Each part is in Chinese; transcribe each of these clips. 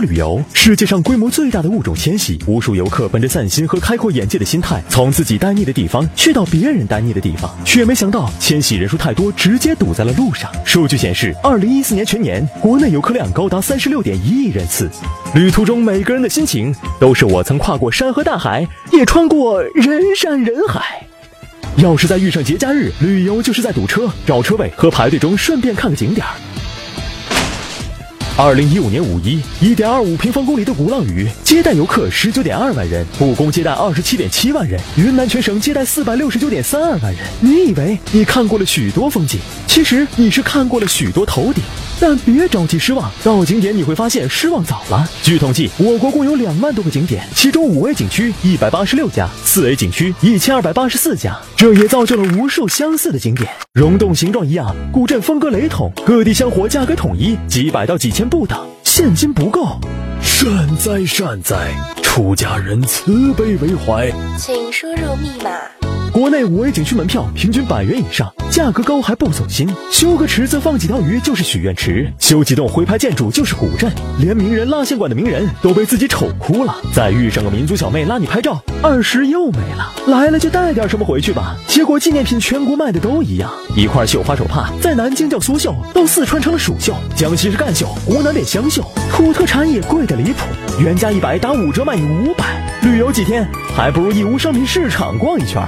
旅游，世界上规模最大的物种迁徙，无数游客本着散心和开阔眼界的心态，从自己待腻的地方去到别人待腻的地方，却没想到迁徙人数太多，直接堵在了路上。数据显示，二零一四年全年国内游客量高达三十六点一亿人次。旅途中每个人的心情，都是我曾跨过山河大海，也穿过人山人海。要是再遇上节假日，旅游就是在堵车、找车位和排队中顺便看个景点儿。二零一五年五一，一点二五平方公里的鼓浪屿接待游客十九点二万人，故宫接待二十七点七万人，云南全省接待四百六十九点三二万人。你以为你看过了许多风景，其实你是看过了许多头顶。但别着急失望，到景点你会发现失望早了。据统计，我国共有两万多个景点，其中五 A 景区一百八十六家，四 A 景区一千二百八十四家，这也造就了无数相似的景点，溶洞形状一样，古镇风格雷同，各地香火价格统一，几百到几千不等，现金不够。善哉善哉，出家人慈悲为怀，请输入密码。国内五 A 景区门票平均百元以上，价格高还不走心。修个池子放几条鱼就是许愿池，修几栋徽派建筑就是古镇，连名人蜡像馆的名人都被自己丑哭了。再遇上个民族小妹拉你拍照，二十又没了。来了就带点什么回去吧。结果纪念品全国卖的都一样，一块绣花手帕在南京叫苏绣，到四川成了蜀绣，江西是赣绣，湖南变湘绣，土特产也贵的离谱，原价一百打五折卖你五百。旅游几天还不如义乌商品市场逛一圈。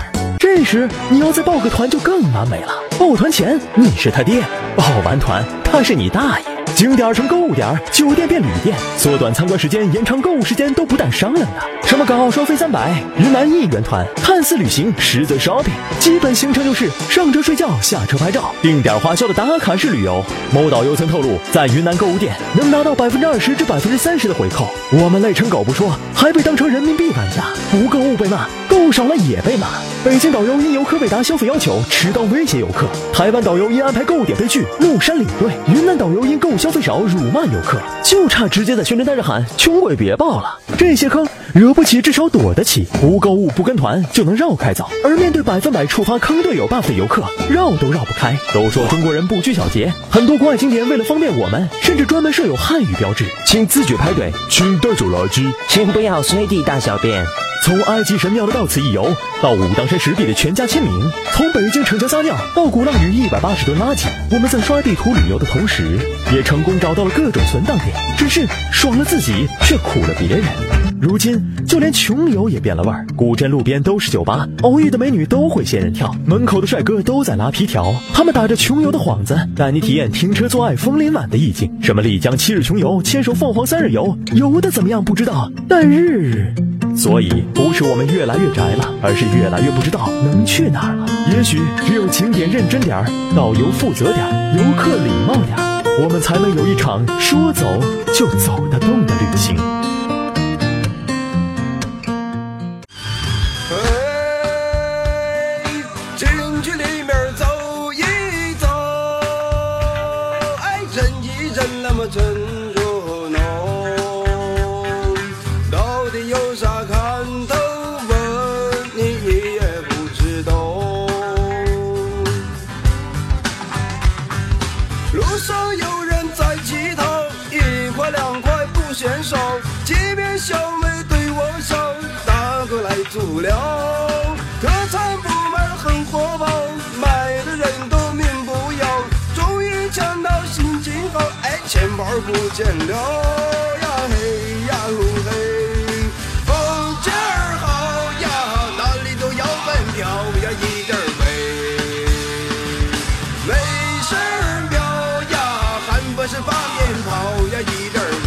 这时你要再抱个团就更完美了。抱团前你是他爹，抱完团他是你大爷。景点成购物点，酒店变旅店，缩短参观时间，延长购物时间都不带商量的。什么港澳双飞三百，云南一元团，看似旅行，实则 shopping。基本行程就是上车睡觉，下车拍照，定点花销的打卡式旅游。某导游曾透露，在云南购物店能拿到百分之二十至百分之三十的回扣。我们累成狗不说，还被当成人民币玩家，不购物被骂，购物少了也被骂。北京导游因游客未达消费要求，持刀威胁游客；台湾导游因安排购物点被拒，怒删领队；云南导游因购物消费少，辱骂游客，就差直接在宣传单上喊“穷鬼别报了”。这些坑惹不起，至少躲得起。不购物不跟团就能绕开走，而面对百分百触发坑队友 buff 的游客，绕都绕不开。都说中国人不拘小节，很多国外景点为了方便我们，甚至专门设有汉语标志，请自觉排队，请带走垃圾，请不要随地大小便。从埃及神庙的到此一游，到武当山石壁的全家签名；从北京城墙撒尿到鼓浪屿一百八十吨垃圾，我们在刷地图旅游的同时，也成功找到了各种存档点。只是爽了自己，却苦了别人。如今，就连穷游也变了味儿。古镇路边都是酒吧，偶遇的美女都会仙人跳，门口的帅哥都在拉皮条。他们打着穷游的幌子，带你体验停车做爱枫林晚的意境。什么丽江七日穷游，牵手凤凰三日游，游的怎么样不知道，但日日。所以，不是我们越来越宅了，而是越来越不知道能去哪儿了。也许只有景点认真点儿，导游负责点儿，游客礼貌点儿，我们才能有一场说走就走得动的旅行。哎，进去里面走一走，哎，人一人那么真。街少，街边小妹对我笑，大哥来足了，特产布满很火爆，买的人都名不要。终于抢到心情好，哎，钱包不见了，呀嘿呀嘿，风景儿好呀，哪里都要门票呀，一点费。美食飘呀，还不是发面跑呀，一点。